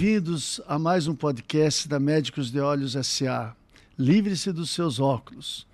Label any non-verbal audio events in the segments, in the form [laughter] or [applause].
Bem-vindos a mais um podcast da Médicos de Olhos SA. Livre-se dos seus óculos.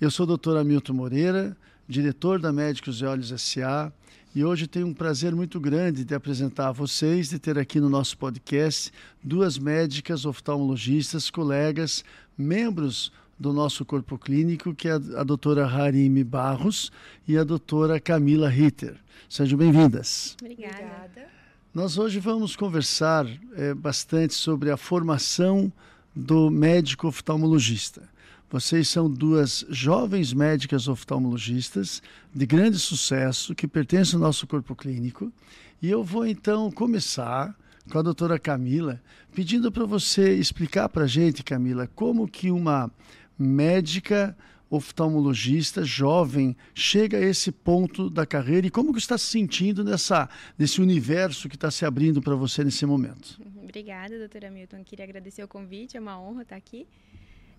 Eu sou o Dr. Hamilton Moreira, diretor da Médicos de Olhos SA, e hoje tenho um prazer muito grande de apresentar a vocês, de ter aqui no nosso podcast duas médicas oftalmologistas, colegas, membros do nosso corpo clínico, que é a doutora Harime Barros e a doutora Camila Ritter. Sejam bem-vindas. Obrigada. Obrigada. Nós hoje vamos conversar é, bastante sobre a formação do médico oftalmologista. Vocês são duas jovens médicas oftalmologistas de grande sucesso que pertencem ao nosso corpo clínico. E eu vou então começar com a doutora Camila, pedindo para você explicar para a gente, Camila, como que uma médica oftalmologista jovem chega a esse ponto da carreira e como que está se sentindo nessa nesse universo que está se abrindo para você nesse momento? [laughs] Obrigada, doutora Milton. Queria agradecer o convite, é uma honra estar aqui.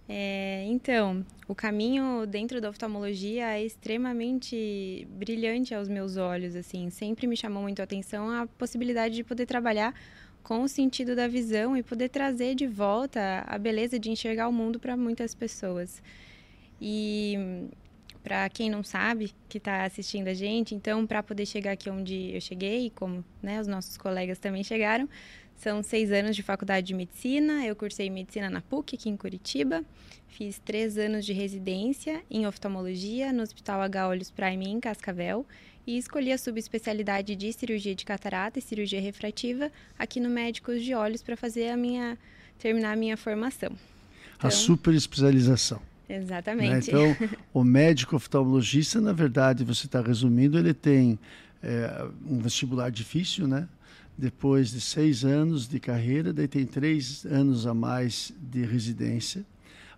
É, então, o caminho dentro da oftalmologia é extremamente brilhante aos meus olhos. Assim, sempre me chamou muito a atenção a possibilidade de poder trabalhar com o sentido da visão e poder trazer de volta a beleza de enxergar o mundo para muitas pessoas. E para quem não sabe, que está assistindo a gente, então, para poder chegar aqui onde eu cheguei, como né, os nossos colegas também chegaram, são seis anos de faculdade de medicina. Eu cursei medicina na PUC, aqui em Curitiba. Fiz três anos de residência em oftalmologia no Hospital H. Olhos Prime, em Cascavel. E escolhi a subespecialidade de cirurgia de catarata e cirurgia refrativa aqui no Médicos de Olhos para fazer a minha terminar a minha formação. Então, a super especialização. Exatamente. Né? Então, [laughs] o médico oftalmologista, na verdade, você está resumindo, ele tem é, um vestibular difícil, né? Depois de seis anos de carreira, daí tem três anos a mais de residência.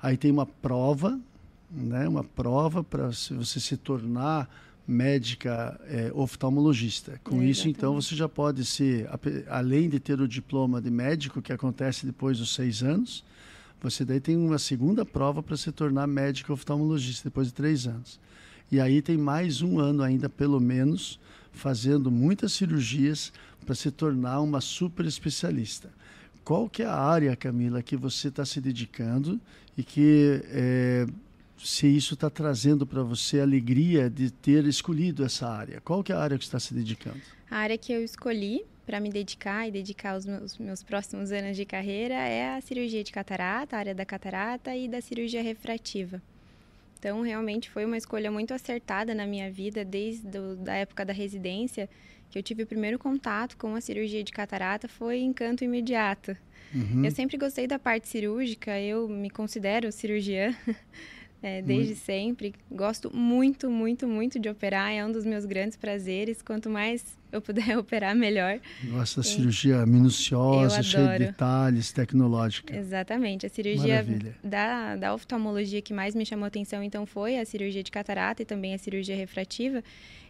Aí tem uma prova, né? Uma prova para você se tornar médica é, oftalmologista. Com é, isso, então, você já pode ser, além de ter o diploma de médico, que acontece depois dos seis anos, você daí tem uma segunda prova para se tornar médico oftalmologista depois de três anos. E aí tem mais um ano ainda, pelo menos, fazendo muitas cirurgias para se tornar uma super especialista. Qual que é a área, Camila, que você está se dedicando e que é, se isso está trazendo para você alegria de ter escolhido essa área? Qual que é a área que você está se dedicando? A área que eu escolhi para me dedicar e dedicar os meus, meus próximos anos de carreira é a cirurgia de catarata, a área da catarata e da cirurgia refrativa. Então, realmente foi uma escolha muito acertada na minha vida desde a época da residência, que eu tive o primeiro contato com a cirurgia de catarata foi encanto imediato. Uhum. Eu sempre gostei da parte cirúrgica, eu me considero cirurgiã [laughs] é, desde sempre. Gosto muito, muito, muito de operar, é um dos meus grandes prazeres. Quanto mais eu puder [laughs] operar, melhor. Da cirurgia minuciosa, cheia de detalhes, tecnológica. Exatamente. A cirurgia da, da oftalmologia que mais me chamou atenção, então, foi a cirurgia de catarata e também a cirurgia refrativa.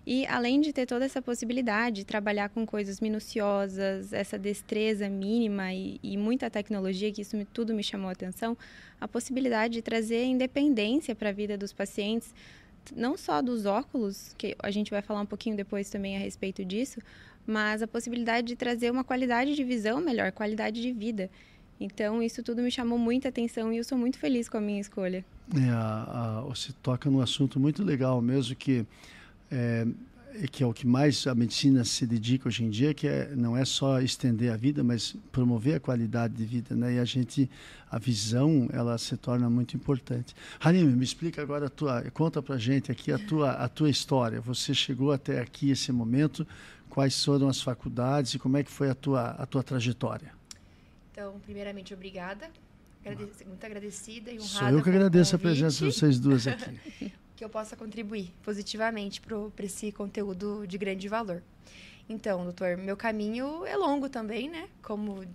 E além de ter toda essa possibilidade de trabalhar com coisas minuciosas, essa destreza mínima e, e muita tecnologia, que isso me, tudo me chamou a atenção, a possibilidade de trazer independência para a vida dos pacientes, não só dos óculos, que a gente vai falar um pouquinho depois também a respeito disso, mas a possibilidade de trazer uma qualidade de visão melhor, qualidade de vida. Então, isso tudo me chamou muita atenção e eu sou muito feliz com a minha escolha. É, a, a, você toca num assunto muito legal mesmo, que é, que é o que mais a medicina se dedica hoje em dia, que é, não é só estender a vida, mas promover a qualidade de vida, né? E a gente, a visão, ela se torna muito importante. Harime, me explica agora a tua, conta pra gente aqui a tua, a tua história. Você chegou até aqui esse momento, quais foram as faculdades e como é que foi a tua, a tua trajetória? Então, primeiramente, obrigada. muito agradecida e honrada. Sou eu que agradeço a presença de vocês duas aqui. [laughs] que eu possa contribuir positivamente para esse conteúdo de grande valor. Então, doutor, meu caminho é longo também, né? Como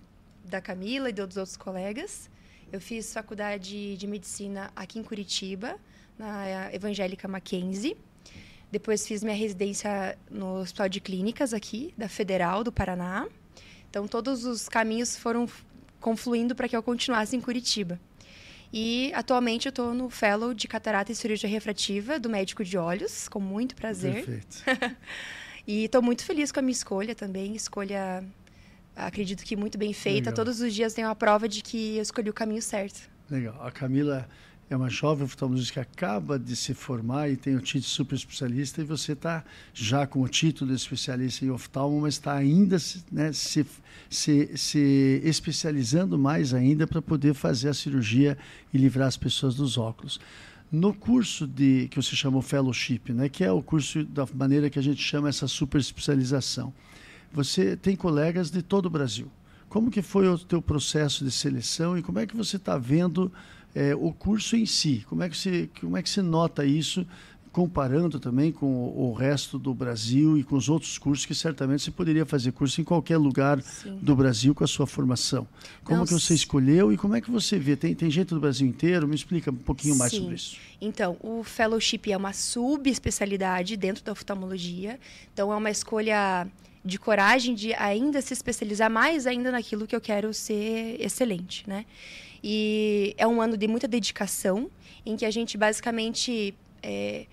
da Camila e dos outros colegas. Eu fiz faculdade de medicina aqui em Curitiba, na Evangélica Mackenzie. Depois fiz minha residência no Hospital de Clínicas aqui, da Federal do Paraná. Então, todos os caminhos foram confluindo para que eu continuasse em Curitiba. E atualmente eu estou no Fellow de Catarata e Cirurgia Refrativa do Médico de Olhos, com muito prazer. Perfeito. [laughs] e estou muito feliz com a minha escolha também, escolha acredito que muito bem feita. Legal. Todos os dias tem uma prova de que eu escolhi o caminho certo. Legal. A Camila é uma jovem oftalmologista que acaba de se formar e tem o título de super especialista e você está já com o título de especialista em oftalmo, mas está ainda né, se, se, se especializando mais ainda para poder fazer a cirurgia e livrar as pessoas dos óculos. No curso de que você chamou fellowship, né, que é o curso da maneira que a gente chama essa super especialização, você tem colegas de todo o Brasil. Como que foi o teu processo de seleção e como é que você está vendo é, o curso em si? Como é que você como é que você nota isso comparando também com o, o, resto do Brasil e com os outros cursos que certamente você poderia fazer curso em qualquer lugar Sim. do Brasil com a sua formação. Como Não, que você escolheu e como é que você vê? Tem, tem gente do Brasil inteiro? Me explica um pouquinho mais sobre isso. Então, o fellowship é uma subespecialidade dentro da oftalmologia. Então, é uma escolha de coragem de ainda se especializar mais ainda naquilo que eu quero ser excelente, né? E é um ano de muita dedicação, em que a gente basicamente é,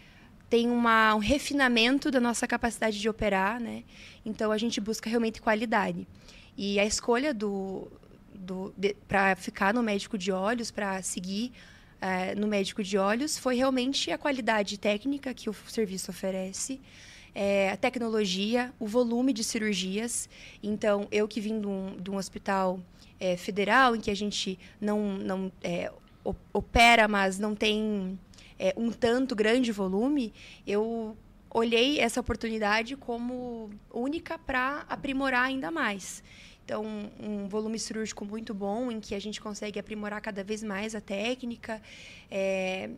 tem uma, um refinamento da nossa capacidade de operar, né? Então a gente busca realmente qualidade. E a escolha do, do para ficar no médico de olhos, para seguir é, no médico de olhos, foi realmente a qualidade técnica que o serviço oferece. É, a tecnologia, o volume de cirurgias. Então, eu que vim de um, de um hospital é, federal, em que a gente não, não é, opera, mas não tem é, um tanto grande volume, eu olhei essa oportunidade como única para aprimorar ainda mais. Então, um volume cirúrgico muito bom, em que a gente consegue aprimorar cada vez mais a técnica. É,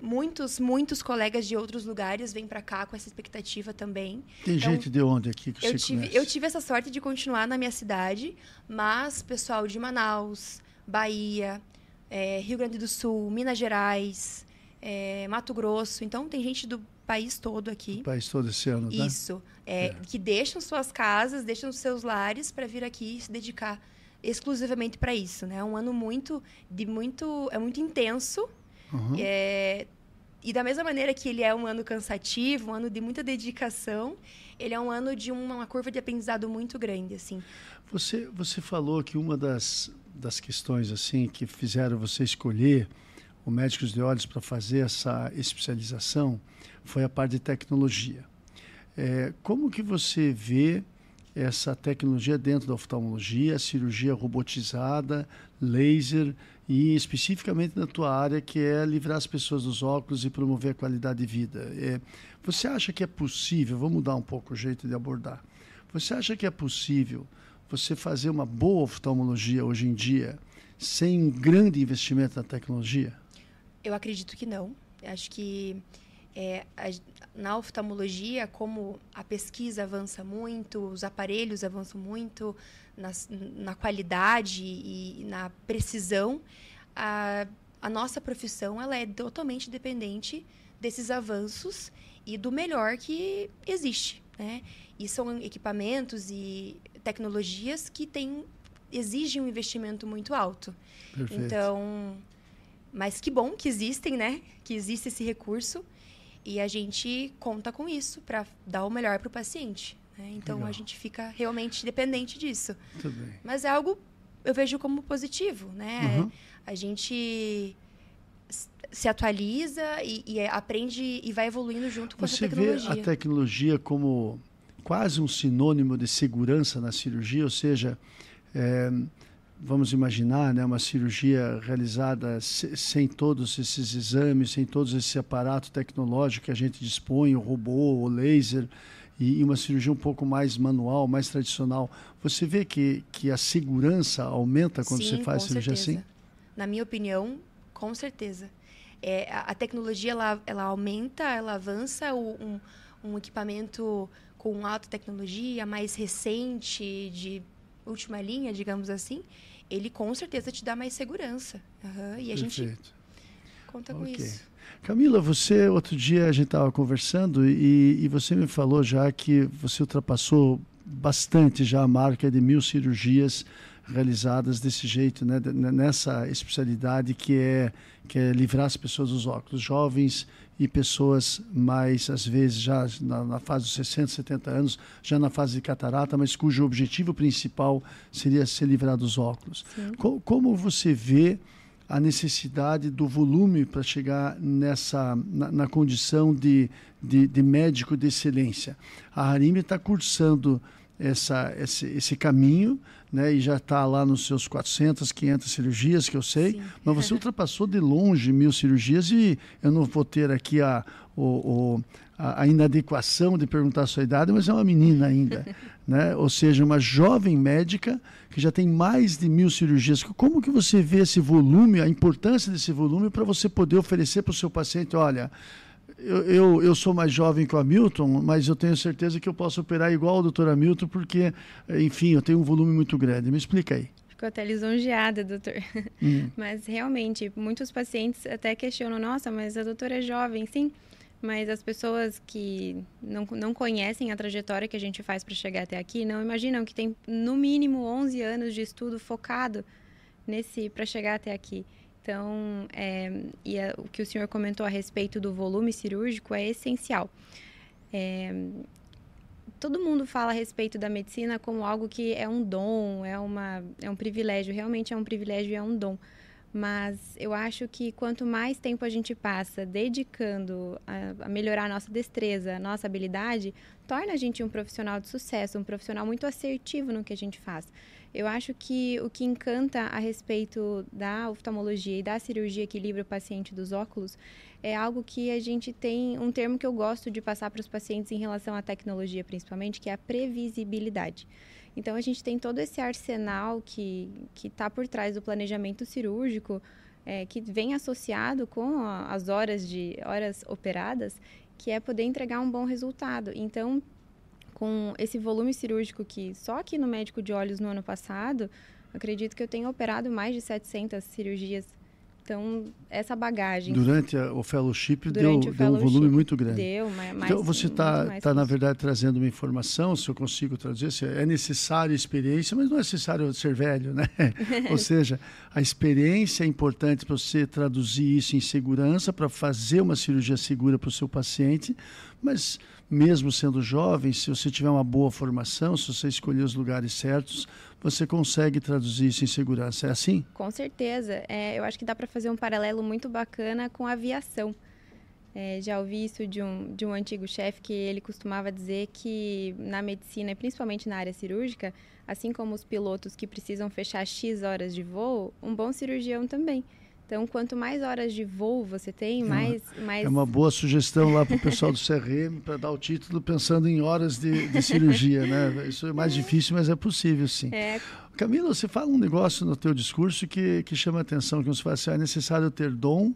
muitos, muitos colegas de outros lugares vêm para cá com essa expectativa também. Tem então, gente de onde aqui que eu você tive, conhece? Eu tive essa sorte de continuar na minha cidade, mas pessoal de Manaus, Bahia, é, Rio Grande do Sul, Minas Gerais, é, Mato Grosso. Então, tem gente do país todo aqui. O país todo esse ano, né? Isso. É, é. Que deixam suas casas, deixam seus lares para vir aqui e se dedicar exclusivamente para isso, né? É um ano muito de muito é muito intenso. Uhum. É, e da mesma maneira que ele é um ano cansativo, um ano de muita dedicação, ele é um ano de uma, uma curva de aprendizado muito grande, assim. Você você falou que uma das das questões assim que fizeram você escolher o Médicos de Olhos para fazer essa especialização foi a parte de tecnologia. É, como que você vê essa tecnologia dentro da oftalmologia, cirurgia robotizada, laser e especificamente na tua área que é livrar as pessoas dos óculos e promover a qualidade de vida. É, você acha que é possível, vou mudar um pouco o jeito de abordar, você acha que é possível você fazer uma boa oftalmologia hoje em dia sem um grande investimento na tecnologia? Eu acredito que não. Acho que é, a, na oftalmologia, como a pesquisa avança muito, os aparelhos avançam muito na, na qualidade e, na precisão, a, a nossa profissão ela é totalmente dependente desses avanços e do melhor que existe. Né? E são equipamentos e tecnologias que têm, exigem um investimento muito alto. Perfeito. Então, mas que bom que existem, né? Que existe esse recurso e a gente conta com isso para dar o melhor para o paciente. Né? Então Legal. a gente fica realmente dependente disso. Mas é algo eu vejo como positivo, né? Uhum. A gente se atualiza e, e, aprende e vai evoluindo junto com Você essa tecnologia. Você vê a tecnologia como quase um sinônimo de segurança na cirurgia, ou seja, é, vamos imaginar, né, uma cirurgia realizada sem todos esses exames, sem todos esse aparato tecnológico que a gente dispõe, o robô, o laser, e uma cirurgia um pouco mais manual, mais tradicional. Você vê que, que a segurança aumenta quando Sim, você faz cirurgia certeza. assim? Na minha opinião, com certeza. É, a, a, tecnologia ela, ela aumenta, ela avança. O, um, um equipamento com alta tecnologia, mais recente, de última linha, digamos assim, ele com certeza te dá mais segurança. Uhum, e a Perfeito. gente conta okay. com isso. Camila, você, outro dia a gente estava conversando e, e, você me falou já que você ultrapassou bastante já a marca de mil cirurgias realizadas desse jeito, né, nessa especialidade que é que é livrar as pessoas dos óculos, jovens e pessoas mais, às vezes, já na, na, fase dos 60, 70 anos, já na fase de catarata, mas cujo objetivo principal seria se livrar dos óculos. Co como você vê a necessidade do volume para chegar nessa na, na condição de, de, de, médico de excelência? A Harime está cursando essa, esse, esse caminho, né, e já está lá nos seus 400, 500 cirurgias, que eu sei, Sim. mas você [laughs] ultrapassou de longe mil cirurgias e eu não vou ter aqui a, o, o, a, a inadequação de perguntar a sua idade, mas é uma menina ainda, [laughs] né? ou seja, uma jovem médica que já tem mais de mil cirurgias. Como que você vê esse volume, a importância desse volume para você poder oferecer para o seu paciente, olha, eu, eu, eu, sou mais jovem que o Hamilton, mas eu tenho certeza que eu posso operar igual o doutor Hamilton, porque, enfim, eu tenho um volume muito grande. Me explica aí. Ficou até lisonjeada, doutor. Hum. [laughs] Mas realmente, muitos pacientes até questionam: nossa, mas a doutora é jovem. Sim, mas as pessoas que não, não conhecem a trajetória que a gente faz para chegar até aqui não imaginam que tem no mínimo 11 anos de estudo focado nesse para chegar até aqui. Então, é, e a, o que o senhor comentou a respeito do volume cirúrgico é essencial. É, todo mundo fala a respeito da medicina como algo que é um dom, é, uma, é um privilégio. Realmente é um privilégio e é um dom. Mas eu acho que quanto mais tempo a gente passa dedicando a, a, melhorar a nossa destreza, a nossa habilidade, torna a gente um profissional de sucesso, um profissional muito assertivo no que a gente faz. Eu acho que o que encanta a respeito da oftalmologia e da cirurgia que livra o paciente dos óculos é algo que a gente tem um termo que eu gosto de passar para os pacientes em relação à tecnologia, principalmente, que é a previsibilidade. Então a gente tem todo esse arsenal que está por trás do planejamento cirúrgico, é, que vem associado com a, as horas de horas operadas, que é poder entregar um bom resultado. Então com esse volume cirúrgico que só aqui no médico de olhos no ano passado, acredito que eu tenho operado mais de 700 cirurgias então, essa bagagem. Durante a, o fellowship Durante deu, o fellowship, deu um volume muito grande. Deu, mais, Então, você está, tá, na verdade, trazendo uma informação, se eu consigo traduzir, é necessário experiência, mas não é necessário ser velho, né? [laughs] Ou seja, a experiência é importante para você traduzir isso em segurança, para fazer uma cirurgia segura para o seu paciente, mas mesmo sendo jovem, se você tiver uma boa formação, se você escolher os lugares certos, você consegue traduzir isso em segurança. É assim? Com certeza. É, eu acho que dá para fazer um paralelo muito bacana com a aviação. É, já ouvi isso de um, de um antigo chefe que ele costumava dizer que na medicina, principalmente na área cirúrgica, assim como os pilotos que precisam fechar X horas de voo, um bom cirurgião também. Então, quanto mais horas de voo você tem, é mais, uma, mais... É uma boa sugestão lá para o pessoal do CRM para dar o título pensando em horas de, de cirurgia, né? Isso é mais difícil, mas é possível, sim. É. Camila, você fala um negócio no teu discurso que, que chama a atenção, que você fala assim, ah, é necessário ter dom,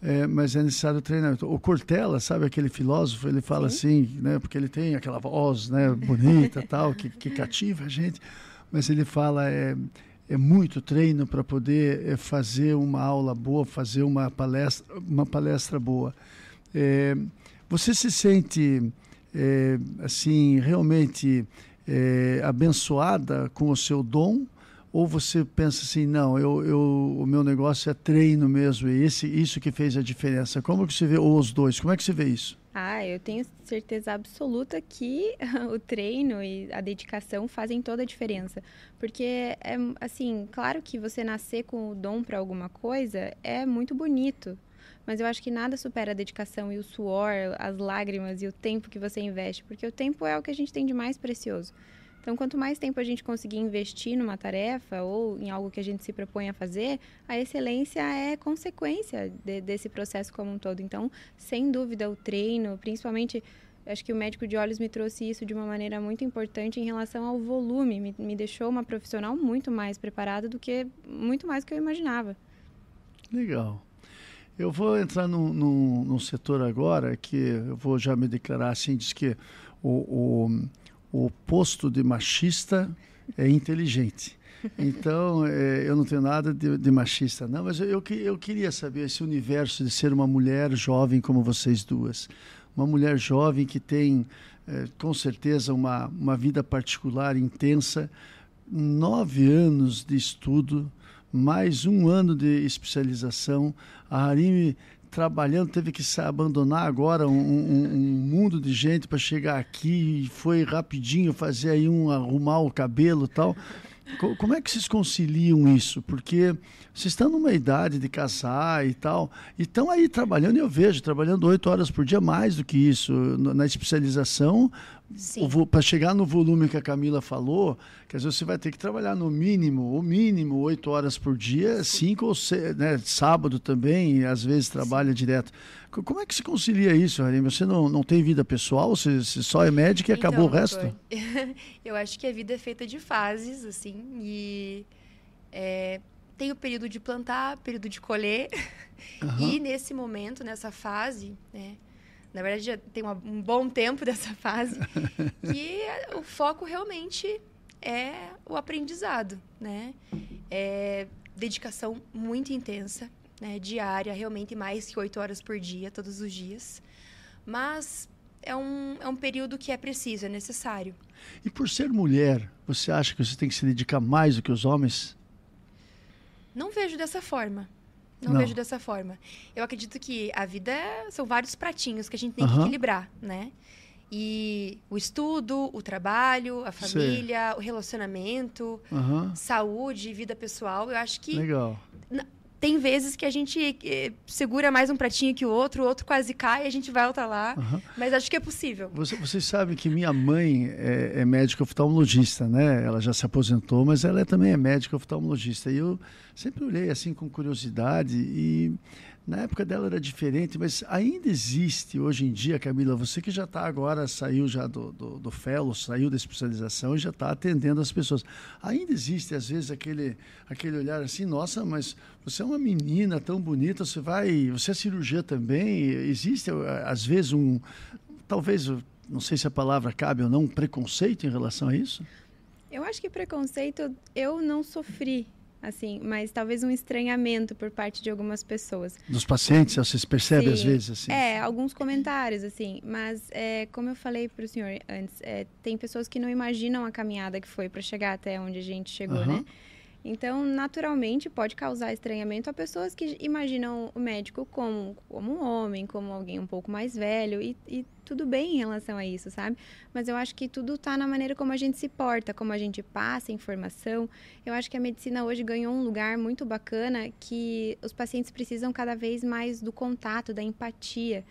é, mas é necessário treinamento. O Cortella, sabe aquele filósofo, ele fala Sim. assim, né? Porque ele tem aquela voz, né? Bonita, tal, que, que cativa a gente. Mas ele fala é, é muito treino para poder é, fazer uma aula boa, fazer uma palestra, uma palestra boa. É, você se sente é, assim realmente abençoada com o seu dom? Ou você pensa assim, não, eu, eu, o meu negócio é treino mesmo, e esse, isso que fez a diferença. Como que você vê, ou os dois, como é que você vê isso? Ah, eu tenho certeza absoluta que [laughs] o treino e a dedicação fazem toda a diferença. Porque, é, assim, claro que você nascer com o dom para alguma coisa é muito bonito. Mas eu acho que nada supera a dedicação e o suor, as lágrimas e o tempo que você investe. Porque o tempo é o que a gente tem de mais precioso. Então, quanto mais tempo a gente conseguir investir numa tarefa ou em algo que a gente se propõe a fazer, a excelência é consequência de, desse processo como um todo. Então, sem dúvida, o treino, principalmente acho que o médico de olhos me trouxe isso de uma maneira muito importante em relação ao volume. Me, me deixou uma profissional muito mais preparada do que muito mais do que eu imaginava. Legal. Eu vou entrar num, num, num setor agora que eu vou já me declarar assim, diz que o, o o posto de machista é inteligente. Então, [laughs] é, eu não tenho nada de, de machista, não, mas eu, eu, eu, queria saber esse universo de ser uma mulher jovem como vocês duas. Uma mulher jovem que tem é, com certeza uma, uma vida particular intensa, nove anos de estudo, mais um ano de especialização. A Harime trabalhando, teve que abandonar agora um, um, um mundo de gente para chegar aqui foi rapidinho fazer aí um arrumar o cabelo e tal. Como é que vocês conciliam isso? Porque vocês estão numa idade de casar e tal, e estão aí trabalhando, eu vejo, trabalhando oito horas por dia, mais do que isso. Na especialização, para chegar no volume que a Camila falou, quer dizer, você vai ter que trabalhar no mínimo, o mínimo, oito horas por dia, cinco ou seis, né, sábado também, às vezes trabalha Sim. direto. Como é que se concilia isso, Harim? Você não, não tem vida pessoal? Você, você só é médica e então, acabou o resto? [laughs] eu acho que a vida é feita de fases, assim, e é, tem o período de plantar, período de colher, uhum. [laughs] e nesse momento, nessa fase, né, na verdade, já tem uma, um bom tempo dessa fase, [laughs] que o foco realmente é o aprendizado, né? É dedicação muito intensa, né? diária, realmente mais que oito horas por dia, todos os dias. Mas é um, é um período que é preciso, é necessário. E por ser mulher, você acha que você tem que se dedicar mais do que os homens? Não vejo dessa forma. Não, não, vejo dessa forma. Eu acredito que a vida é, são vários pratinhos que a gente tem que equilibrar, né? E o estudo, o trabalho, a família, Sim. o relacionamento, saúde, vida pessoal, eu acho que. Legal. Tem vezes que a gente eh, segura mais um pratinho que o outro, o outro quase cai e a gente volta lá. Mas acho que é possível. Você, vocês sabem que minha mãe é, é médica oftalmologista, né? Ela já se aposentou, mas ela é, também é médica oftalmologista. E eu sempre olhei assim com curiosidade e na época dela era diferente, mas ainda existe hoje em dia, Camila, você que já está agora, saiu já do, do, do fellow, saiu da especialização e já está atendendo as pessoas. Ainda existe, às vezes, aquele, aquele olhar assim, nossa, mas você é uma menina tão bonita, você vai. Você é cirurgia também. Existe, às vezes, um. Talvez, não sei se a palavra cabe ou não, um preconceito em relação a isso? Eu acho que preconceito eu não sofri assim, mas talvez um estranhamento por parte de algumas pessoas. Dos pacientes, vocês percebem Sim. às vezes assim? É, alguns comentários assim, mas é, como eu falei para o senhor antes, é, tem pessoas que não imaginam a caminhada que foi para chegar até onde a gente chegou, uhum. né? Então, naturalmente, pode causar estranhamento a pessoas que imaginam o médico como, como um homem, como alguém um pouco mais velho, e, e tudo bem em relação a isso, sabe? Mas eu acho que tudo está na maneira como a gente se porta, como a gente passa informação. Eu acho que a medicina hoje ganhou um lugar muito bacana que os pacientes precisam cada vez mais do contato, da empatia.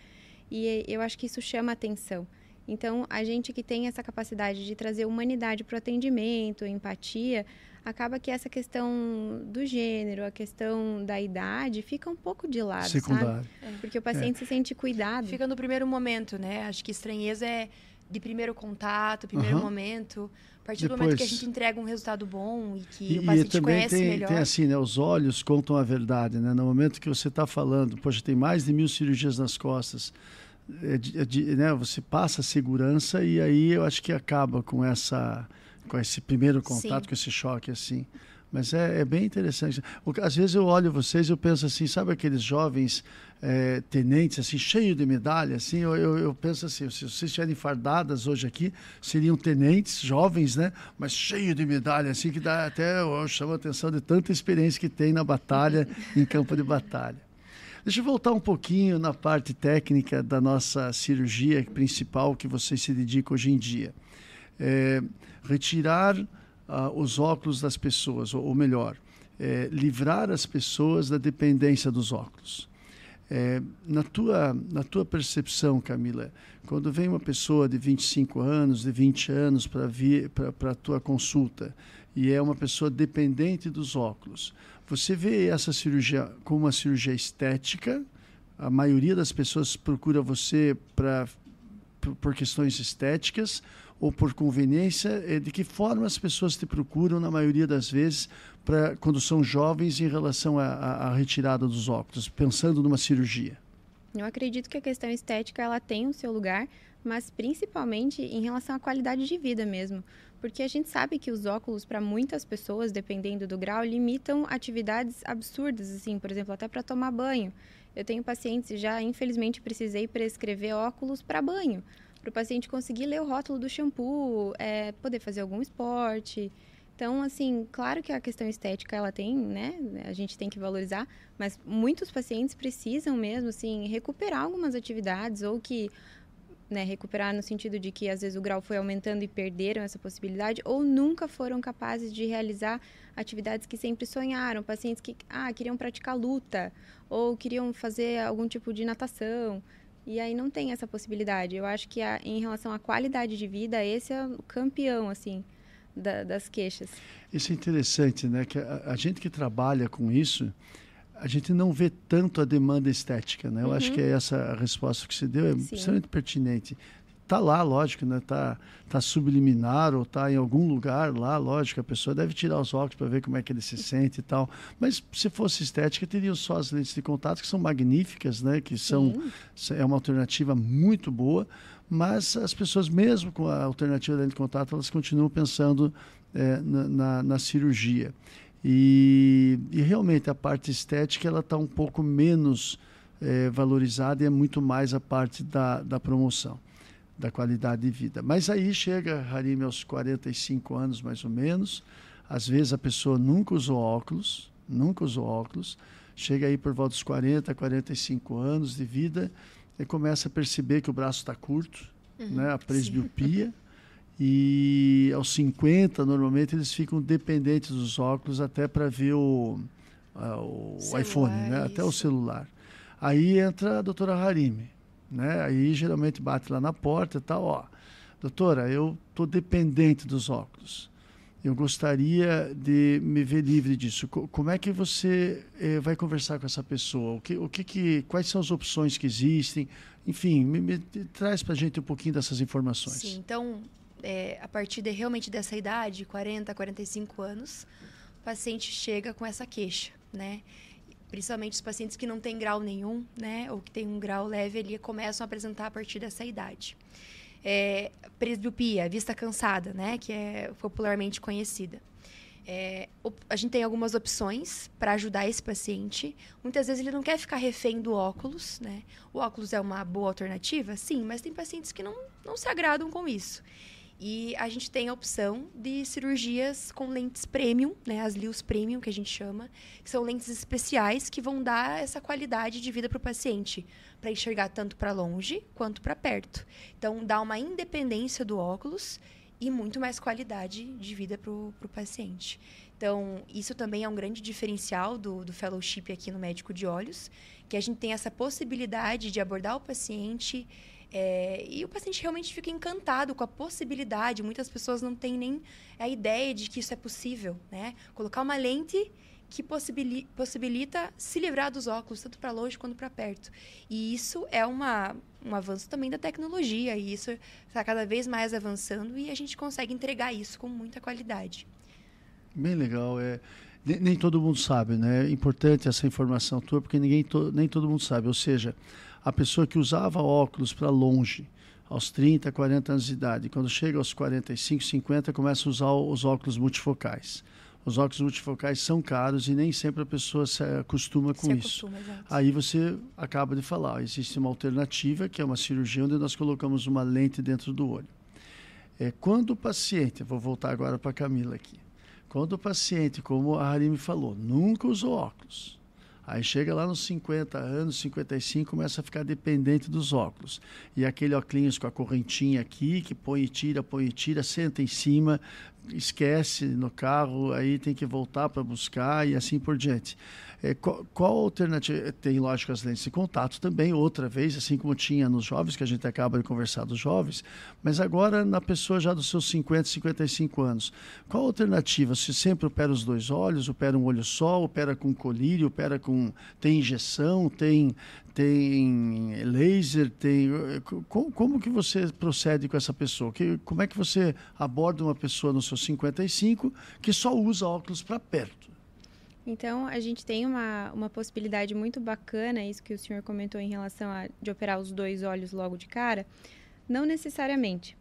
E eu acho que isso chama atenção. Então, a gente que tem essa capacidade de trazer humanidade para o atendimento, empatia, acaba que essa questão do gênero, a questão da idade, fica um pouco de lado, Secundário. sabe? É. Porque o paciente é. se sente cuidado. Fica no primeiro momento, né? Acho que estranheza é de primeiro contato, primeiro uhum. momento. A partir Depois... do momento que a gente entrega um resultado bom e que e, o paciente e conhece tem, melhor. tem assim, né? Os olhos contam a verdade, né? No momento que você está falando, poxa, tem mais de mil cirurgias nas costas, é de, é de, né? Você passa a segurança e aí eu acho que acaba com essa com esse primeiro contato, Sim. com esse choque assim. Mas é, é, bem interessante. Às vezes eu olho vocês e eu penso assim, sabe aqueles jovens é, tenentes, assim, cheios de medalha, assim, eu, eu, eu, penso assim, se vocês estiverem fardadas hoje aqui, seriam tenentes, jovens, né? Mas cheio de medalha, assim, que dá até, eu chamo a atenção de tanta experiência que tem na batalha, em campo de batalha. Deixa eu voltar um pouquinho na parte técnica da nossa cirurgia principal que vocês se dedicam hoje em dia. É, retirar uh, os óculos das pessoas, ou, ou melhor, é, livrar as pessoas da dependência dos óculos. É, na, tua, na tua percepção, Camila, quando vem uma pessoa de 25 anos, de 20 anos para a tua consulta e é uma pessoa dependente dos óculos, você vê essa cirurgia como uma cirurgia estética? A maioria das pessoas procura você pra, por questões estéticas ou por conveniência, é, de que forma as pessoas te procuram, na maioria das vezes, pra, quando são jovens, em relação à retirada dos óculos, pensando numa cirurgia? Eu acredito que a questão estética ela tem o seu lugar, mas principalmente em relação à qualidade de vida mesmo. Porque a gente sabe que os óculos, para muitas pessoas, dependendo do grau, limitam atividades absurdas, assim, por exemplo, até para tomar banho. Eu tenho pacientes, já infelizmente precisei prescrever óculos para banho, para o paciente conseguir ler o rótulo do shampoo, é, poder fazer algum esporte. Então, assim, claro que a questão estética ela tem, né? A gente tem que valorizar, mas muitos pacientes precisam mesmo, assim, recuperar algumas atividades ou que né, recuperar no sentido de que às vezes o grau foi aumentando e perderam essa possibilidade, ou nunca foram capazes de realizar atividades que sempre sonharam, pacientes que ah, queriam praticar luta ou queriam fazer algum tipo de natação. E aí não tem essa possibilidade. Eu acho que a, em relação à qualidade de vida, esse é o campeão, assim, da, das queixas. Isso é interessante, né? Que a, a, gente que trabalha com isso, a gente não vê tanto a demanda estética, né? Eu uhum. acho que é essa a resposta que você deu é Sim. extremamente pertinente. Tá lá, lógico, né? Tá, tá subliminar ou tá em algum lugar lá, lógico, a pessoa deve tirar os óculos para ver como é que ele se sente e tal. Mas se fosse estética, teria só as lentes de contato que são magníficas, né? Que são Sim. é uma alternativa muito boa, mas as pessoas mesmo com a alternativa da lente de contato, elas continuam pensando é, na, na, na cirurgia. E, e, realmente a parte estética ela está um pouco menos é, valorizada e é muito mais a parte da, da promoção, da qualidade de vida. Mas aí chega, Harim, aos 45 anos mais ou menos, às vezes a pessoa nunca usou óculos, nunca usou óculos, chega aí por volta dos 40, 45 anos de vida e começa a perceber que o braço está curto, uhum, né, a presbiopia. Sim e aos 50, normalmente, eles ficam dependentes dos óculos até para ver o, o celular, iPhone, né? até o celular. Aí entra a doutora Harime. Né? Aí geralmente bate lá na porta e tal, ó. Doutora, eu estou dependente dos óculos. Eu gostaria de me ver livre disso. Como é que você eh, vai conversar com essa pessoa? O que, o que, que, quais são as opções que existem? Enfim, me, me traz para a gente um pouquinho dessas informações. Sim, então é, a partir de realmente dessa idade, 40, 45 anos, o paciente chega com essa queixa, né? Principalmente os pacientes que não têm grau nenhum, né? Ou que têm um grau leve ali, começam a apresentar a partir dessa idade. É, presbiopia, vista cansada, né? Que é popularmente conhecida. É, a gente tem algumas opções para ajudar esse paciente. Muitas vezes ele não quer ficar refém do óculos, né? O óculos é uma boa alternativa, sim, mas tem pacientes que não, não se agradam com isso. E a gente tem a opção de cirurgias com lentes premium, né, as LIOS premium que a gente chama, que são lentes especiais que vão dar essa qualidade de vida para o paciente, para enxergar tanto para longe quanto para perto. Então, dá uma independência do óculos e muito mais qualidade de vida para o paciente. Então, isso também é um grande diferencial do, do fellowship aqui no Médico de Olhos, que a gente tem essa possibilidade de abordar o paciente é, e o paciente realmente fica encantado com a possibilidade. Muitas pessoas não têm nem a ideia de que isso é possível, né? Colocar uma lente que possibilita, possibilita se livrar dos óculos, tanto para longe quanto para perto. E isso é uma, um avanço também da tecnologia, e isso está cada vez mais avançando e a gente consegue entregar isso com muita qualidade. Bem legal. É, nem, nem todo mundo sabe, né? É importante essa informação tua, porque ninguém to, nem todo mundo sabe. Ou seja, a pessoa que usava óculos para longe, aos 30, 40 anos de idade, quando chega aos 45, 50, começa a usar os óculos multifocais. Os óculos multifocais são caros e nem sempre a pessoa se acostuma com se isso. Acostuma, Aí você acaba de falar, existe uma alternativa, que é uma cirurgia onde nós colocamos uma lente dentro do olho. É, quando o paciente, vou voltar agora para a Camila aqui, quando o paciente, como a Harime falou, nunca usou óculos, Aí chega lá nos 50 anos, 55, começa a ficar dependente dos óculos. E aquele óculos com a correntinha aqui, que põe e tira, põe e tira, senta em cima, esquece no carro, aí tem que voltar para buscar e assim por diante. É, qual, qual alternativa? Tem, lógico, as lentes de contato também, outra vez, assim como tinha nos jovens, que a gente acaba de conversar dos jovens, mas agora na pessoa já dos seus 50, 55 anos. Qual a alternativa? Se sempre opera os dois olhos, opera um olho só, opera com colírio, opera com. tem injeção, tem, tem laser, tem. Como, como que você procede com essa pessoa? Que, como é que você aborda uma pessoa nos seus 55 que só usa óculos para perto? Então, a gente tem uma, uma possibilidade muito bacana, isso que o senhor comentou em relação a de operar os dois olhos logo de cara. Não necessariamente.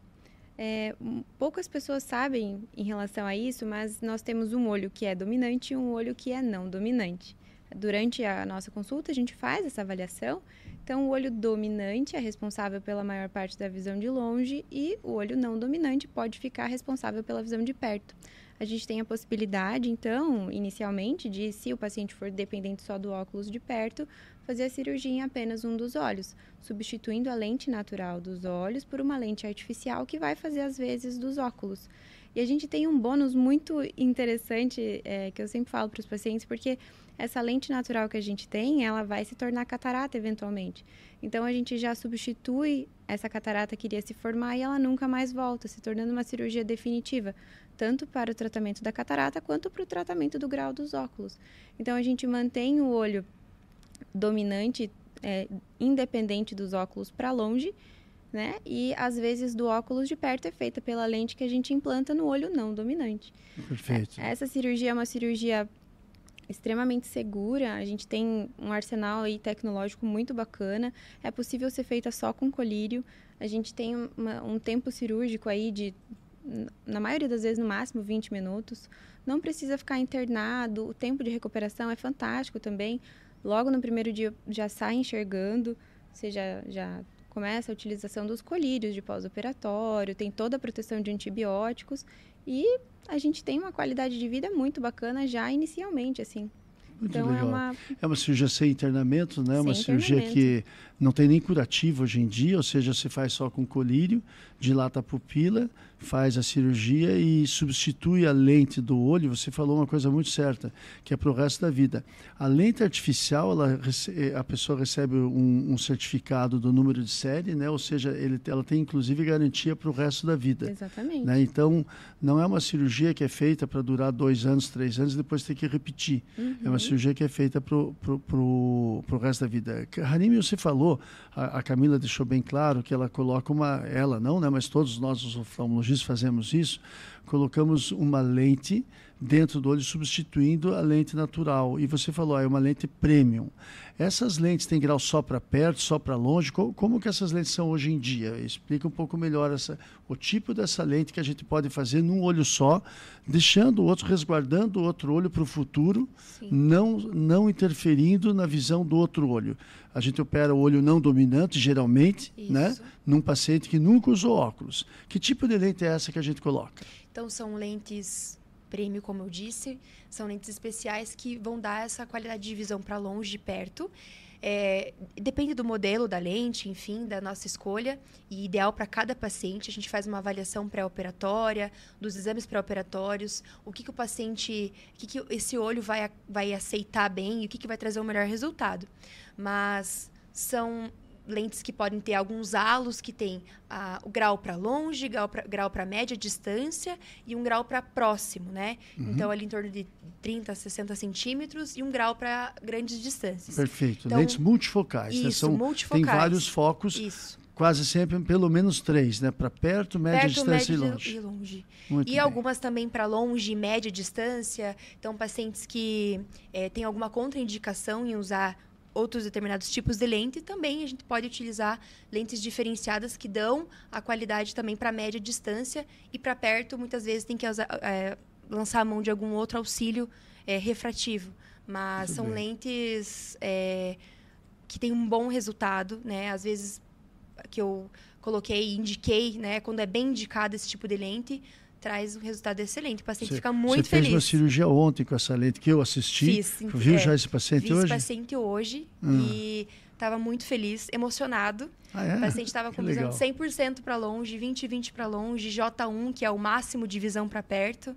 É, poucas pessoas sabem em relação a isso, mas nós temos um olho que é dominante e um olho que é não dominante. Durante a nossa consulta, a gente faz essa avaliação. Então, o olho dominante é responsável pela maior parte da visão de longe e o olho não dominante pode ficar responsável pela visão de perto. A gente tem a possibilidade, então, inicialmente, de, se o paciente for dependente só do óculos de perto, fazer a cirurgia em apenas um dos olhos, substituindo a lente natural dos olhos por uma lente artificial que vai fazer as vezes dos óculos. E a gente tem um bônus muito interessante é, que eu sempre falo para os pacientes, porque essa lente natural que a gente tem, ela vai se tornar catarata eventualmente. Então a gente já substitui essa catarata que iria se formar e ela nunca mais volta, se tornando uma cirurgia definitiva, tanto para o tratamento da catarata quanto para o tratamento do grau dos óculos. Então a gente mantém o olho dominante, é, independente dos óculos para longe, né? E às vezes do óculos de perto é feita pela lente que a gente implanta no olho não dominante. Perfeito. É, essa cirurgia é uma cirurgia extremamente segura. A gente tem um arsenal aí tecnológico muito bacana. É possível ser feita só com colírio. A gente tem uma, um tempo cirúrgico aí de, na maioria das vezes, no máximo 20 minutos. Não precisa ficar internado. O tempo de recuperação é fantástico também. Logo no primeiro dia já sai enxergando. Você já, já começa a utilização dos colírios de pós-operatório, tem toda a proteção de antibióticos e a gente tem uma qualidade de vida muito bacana já inicialmente, assim. Muito então, legal. É uma... é uma cirurgia sem internamento, né? Sem uma cirurgia que não tem nem curativo hoje em dia, ou seja, você faz só com colírio, dilata a pupila, faz a cirurgia e substitui a lente do olho. Você falou uma coisa muito certa, que é para o resto da vida. A lente artificial, ela, a pessoa recebe um, um, certificado do número de série, né? ou seja, ele, ela tem inclusive garantia para o resto da vida. Exatamente. Né? Então, não é uma cirurgia que é feita para durar dois anos, três anos e depois ter que repetir. Uhum. É uma cirurgia que é feita para o resto da vida. Harimi, você falou, a, a Camila deixou bem claro que ela coloca uma, ela não, né? Mas todos nós, os oftalmologistas, fazemos isso, colocamos uma lente dentro do olho substituindo a lente natural. E você falou, ah, é uma lente premium. Essas lentes têm grau só para perto, só para longe? Como, como, que essas lentes são hoje em dia? Explica um pouco melhor essa, o tipo dessa lente que a gente pode fazer num olho só, deixando o outro, resguardando o outro olho para o futuro, não, não interferindo na visão do outro olho. A gente opera o olho não dominante, geralmente? Isso. né? num paciente que nunca usou óculos. Que tipo de lente é essa que a gente coloca? Então, são lentes prêmio, como eu disse, são lentes especiais que vão dar essa qualidade de visão para longe e perto. É, depende do modelo da lente, enfim, da nossa escolha e ideal para cada paciente. A gente faz uma avaliação pré-operatória, dos exames pré-operatórios, o que, que o paciente, o que, que esse olho vai, vai aceitar bem e o que, que vai trazer o melhor resultado. Mas são lentes que podem ter alguns halos que tem ah, o grau para longe, grau para média distância e um grau para próximo, né? Uhum. Então, ali em torno de 30, 60 centímetros e um grau para grandes distâncias. Perfeito. Então, lentes multifocais. Isso, né? São, multifocais. Tem vários focos. Isso. Quase sempre pelo menos três, né? Para perto, média perto, distância média e longe. E, longe. e bem. algumas também para longe e média distância. Então, pacientes que é, têm alguma contraindicação em usar outros determinados tipos de lente, também a gente pode utilizar lentes diferenciadas que dão a qualidade também para média distância e para perto, muitas vezes tem que usar, é, lançar a mão de algum outro auxílio é, refrativo. Mas Muito são bem. lentes é, que têm um bom resultado, né? Às vezes que eu coloquei e indiquei, né? Quando é bem indicado esse tipo de lente, traz um resultado excelente. O paciente você, fica muito você feliz. Você fez uma cirurgia ontem com essa lente que eu assisti. Fiz, Viu é, já esse paciente hoje? Fiz paciente hoje hum. e estava muito feliz, emocionado. Ah, é? O paciente estava com visão de 100% para longe, 20 20 para longe, J1, que é o máximo de visão para perto.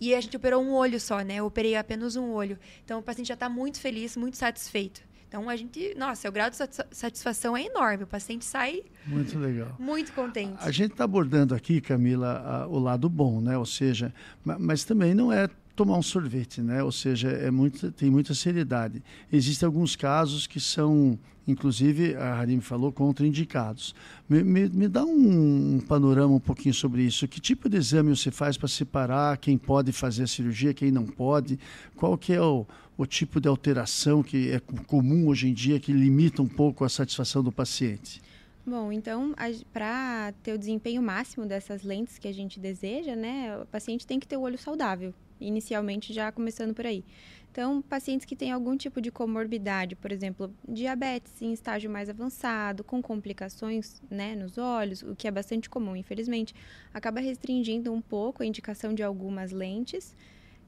E a gente operou um olho só, né? Eu operei apenas um olho. Então o paciente já está muito feliz, muito satisfeito. Então a gente, nossa, o grau de satisfação é enorme. O paciente sai muito legal, muito contente. A, a gente está abordando aqui, Camila, a, o lado bom, né? Ou seja, mas, mas também não é tomar um sorvete, né? Ou seja, é muito, tem muita seriedade. Existem alguns casos que são, inclusive, a Harim falou, contraindicados. Me, me, me dá um, um, panorama um pouquinho sobre isso. Que tipo de exame você faz para separar quem pode fazer a cirurgia, quem não pode? Qual que é o, o tipo de alteração que é comum hoje em dia que limita um pouco a satisfação do paciente? Bom, então, para ter o desempenho máximo dessas lentes que a gente deseja, né, o paciente tem que ter o olho saudável. inicialmente já começando por aí. Então, pacientes que têm algum tipo de comorbidade, por exemplo, diabetes em estágio mais avançado, com complicações né, nos olhos, o que é bastante comum, infelizmente, acaba restringindo um pouco a indicação de algumas lentes.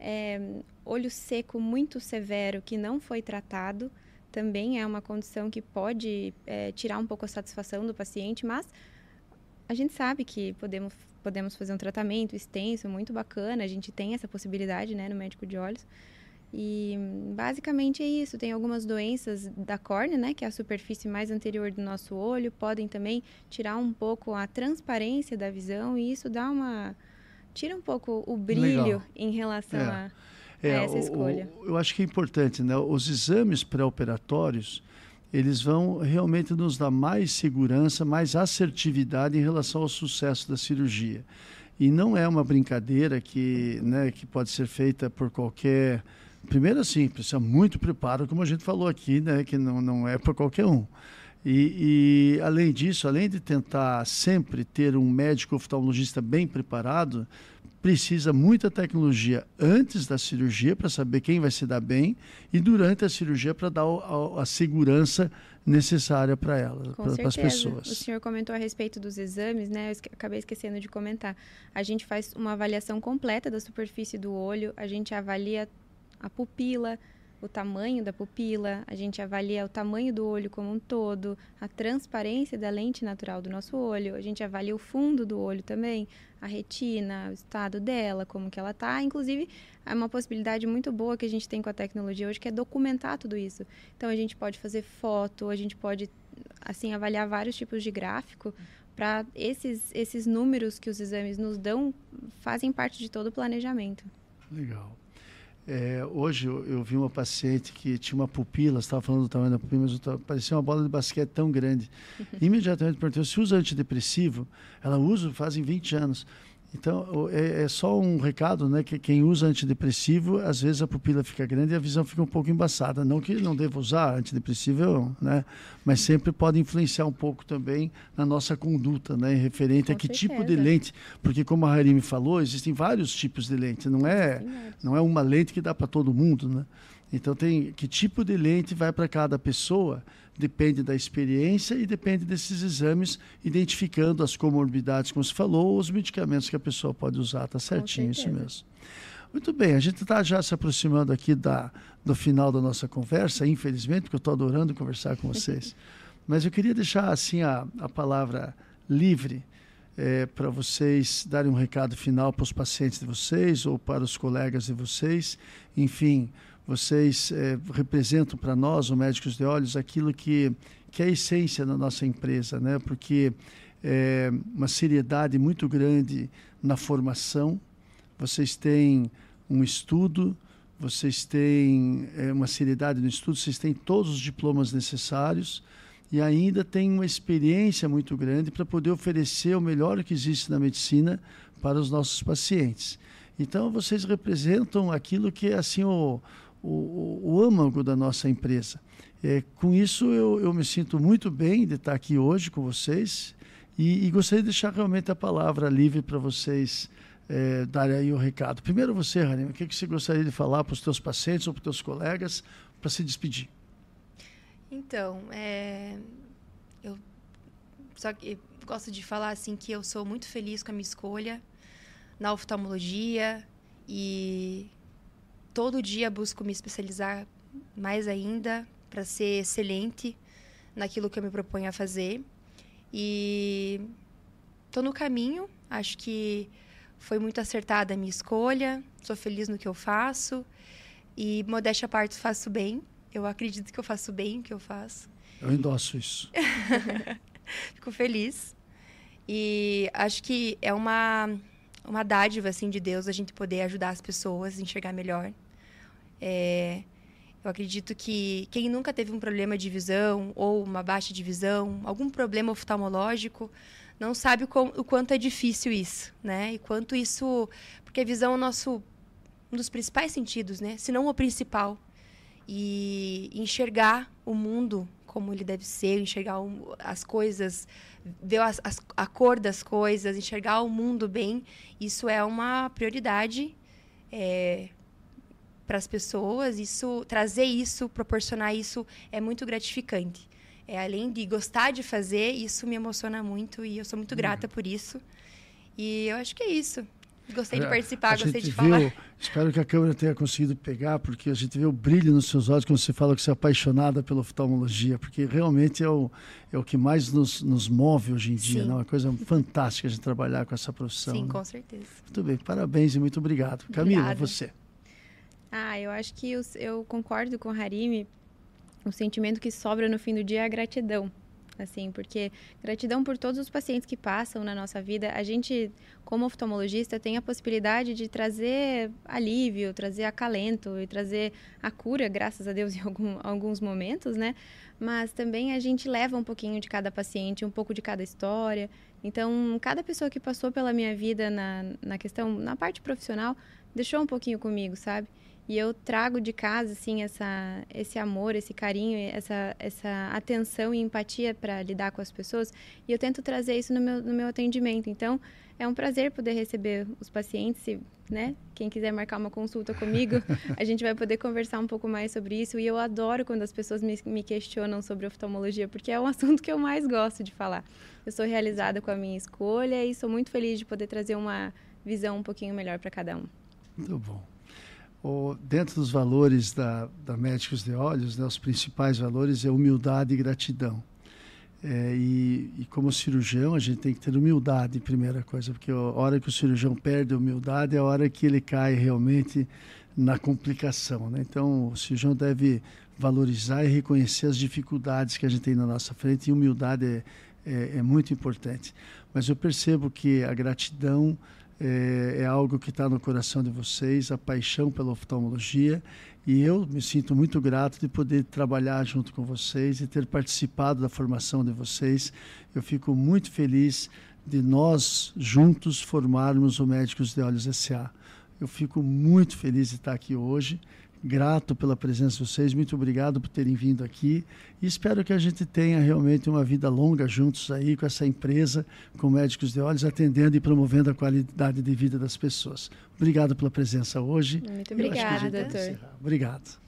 É, olho seco muito severo que não foi tratado também é uma condição que pode é, tirar um pouco a satisfação do paciente, mas a gente sabe que podemos, podemos fazer um tratamento extenso, muito bacana, a gente tem essa possibilidade né, no médico de olhos. E basicamente é isso. Tem algumas doenças da córnea, né, que é a superfície mais anterior do nosso olho, podem também tirar um pouco a transparência da visão e isso dá uma tira um pouco o brilho Legal. em relação é. a, é, a, essa escolha. O, eu acho que é importante, né? Os exames pré-operatórios eles vão realmente nos dar mais segurança, mais assertividade em relação ao sucesso da cirurgia. E não é uma brincadeira que, né, que pode ser feita por qualquer Primeiro, assim, precisa muito preparo, como a gente falou aqui, né, que não, não é para qualquer um. E, e, além disso, além de tentar sempre ter um médico oftalmologista bem preparado, precisa muita tecnologia antes da cirurgia para saber quem vai se dar bem e durante a cirurgia para dar a, a, segurança necessária para ela, para as pessoas. O senhor comentou a respeito dos exames, né? Eu acabei esquecendo de comentar. A gente faz uma avaliação completa da superfície do olho, a gente avalia a pupila, o tamanho da pupila, a gente avalia o tamanho do olho como um todo, a transparência da lente natural do nosso olho, a gente avalia o fundo do olho também, a retina, o estado dela, como que ela tá, inclusive é uma possibilidade muito boa que a gente tem com a tecnologia hoje que é documentar tudo isso. Então a gente pode fazer foto, a gente pode assim avaliar vários tipos de gráfico para esses esses números que os exames nos dão fazem parte de todo o planejamento. Legal. É, hoje eu, eu, vi uma paciente que tinha uma pupila, estava falando do tamanho da pupila, mas parecia uma bola de basquete tão grande. [laughs] Imediatamente perguntei se usa antidepressivo. Ela usa fazem 20 anos. Então, é, é, só um recado, né? Que quem usa antidepressivo, às vezes a pupila fica grande e a visão fica um pouco embaçada. Não que não deva usar antidepressivo, né? Mas sempre pode influenciar um pouco também na nossa conduta, né? Referente Com a que certeza. tipo de lente. Porque, como a Harimi falou, existem vários tipos de lente. Não é, não é uma lente que dá para todo mundo, né? Então, tem que tipo de lente vai para cada pessoa depende da experiência e depende desses exames, identificando as comorbidades, como você falou, ou os medicamentos que a pessoa pode usar. Está certinho isso mesmo. Muito bem, a gente está já se aproximando aqui da, do final da nossa conversa, infelizmente, porque eu estou adorando conversar com vocês. [laughs] Mas eu queria deixar assim a, a palavra livre é, para vocês darem um recado final para os pacientes de vocês ou para os colegas de vocês. Enfim, vocês é, representam para nós, os médicos de olhos, aquilo que, que é a essência da nossa empresa, né? porque é uma seriedade muito grande na formação, vocês têm um estudo, vocês têm é, uma seriedade no estudo, vocês têm todos os diplomas necessários e ainda têm uma experiência muito grande para poder oferecer o melhor que existe na medicina para os nossos pacientes. Então, vocês representam aquilo que é assim o, o, o âmago da nossa empresa. É, com isso, eu, eu me sinto muito bem de estar aqui hoje com vocês e, e gostaria de deixar realmente a palavra livre para vocês é, darem aí o recado. Primeiro você, Rani, o que, que você gostaria de falar para os teus pacientes ou para os teus colegas para se despedir? Então, é, eu só que gosto de falar assim que eu sou muito feliz com a minha escolha na oftalmologia e todo dia busco me especializar mais ainda para ser excelente naquilo que eu me proponho a fazer. E estou no caminho, acho que foi muito acertada a minha escolha, sou feliz no que eu faço e, modéstia à parte, faço bem. Eu acredito que eu faço bem o que eu faço. Eu endosso isso. [laughs] Fico feliz. E acho que é uma, uma dádiva assim, de Deus a gente poder ajudar as pessoas a enxergar melhor é, eu acredito que quem nunca teve um problema de visão ou uma baixa de visão, algum problema oftalmológico, não sabe o, quanto é difícil isso, né? E quanto isso, porque a visão é o nosso um dos principais sentidos, né? Se não o principal. E enxergar o mundo como ele deve ser, enxergar as coisas, ver as, as, a cor das coisas, enxergar o mundo bem, isso é uma prioridade é, para as pessoas, isso, trazer isso, proporcionar isso é muito gratificante. É, além de gostar de fazer, isso me emociona muito e eu sou muito grata uhum. por isso. E eu acho que é isso. Gostei de é, participar, gostei de falar. espero que a câmera tenha conseguido pegar, porque a gente vê o brilho nos seus olhos quando você fala que você é apaixonada pela oftalmologia, porque realmente é o, é o que mais nos, nos move hoje em dia. É uma coisa fantástica de trabalhar com essa profissão. Sim, né? com certeza. Muito bem, parabéns e muito obrigado. Camila, Obrigada. você. Ah, eu acho que eu, eu concordo com o Harimi. O sentimento que sobra no fim do dia é a gratidão assim, porque gratidão por todos os pacientes que passam na nossa vida. A gente, como oftalmologista, tem a possibilidade de trazer alívio, trazer acalento e trazer a cura, graças a Deus, [laughs] em algum, alguns momentos, né? Mas também a gente leva um pouquinho de cada paciente, um pouco de cada história. Então, cada pessoa que passou pela minha vida na, na questão, na parte profissional, deixou um pouquinho comigo, sabe? E eu trago de casa, assim, essa, esse amor, esse carinho, essa, essa atenção e empatia para lidar com as pessoas. E eu tento trazer isso no meu, no meu atendimento. Então, é um prazer poder receber os pacientes, se, né? Quem quiser marcar uma consulta comigo, [laughs] a gente vai poder conversar um pouco mais sobre isso. E eu adoro quando as pessoas me, me questionam sobre oftalmologia, porque é um assunto que eu mais gosto de falar. Eu sou realizada com a minha escolha e sou muito feliz de poder trazer uma visão um pouquinho melhor para cada um. Muito bom dentro dos valores da, da Médicos de Olhos, né, os principais valores é humildade e gratidão. É, e, e, como cirurgião, a gente tem que ter humildade, primeira coisa, porque a hora que o cirurgião perde a humildade é a hora que ele cai realmente na complicação. Né? Então, o cirurgião deve valorizar e reconhecer as dificuldades que a gente tem na nossa frente, e humildade é, é, é muito importante. Mas eu percebo que a gratidão é, é algo que está no coração de vocês, a paixão pela oftalmologia. E eu me sinto muito grato de poder trabalhar junto com vocês e ter participado da formação de vocês. Eu fico muito feliz de nós juntos formarmos o Médicos de Olhos SA. Eu fico muito feliz de estar aqui hoje grato pela presença de vocês, muito obrigado por terem vindo aqui e espero que a gente tenha realmente uma vida longa juntos aí com essa empresa, com Médicos de Olhos, atendendo e promovendo a qualidade de vida das pessoas. Obrigado pela presença hoje. Muito obrigada, doutor. Obrigado.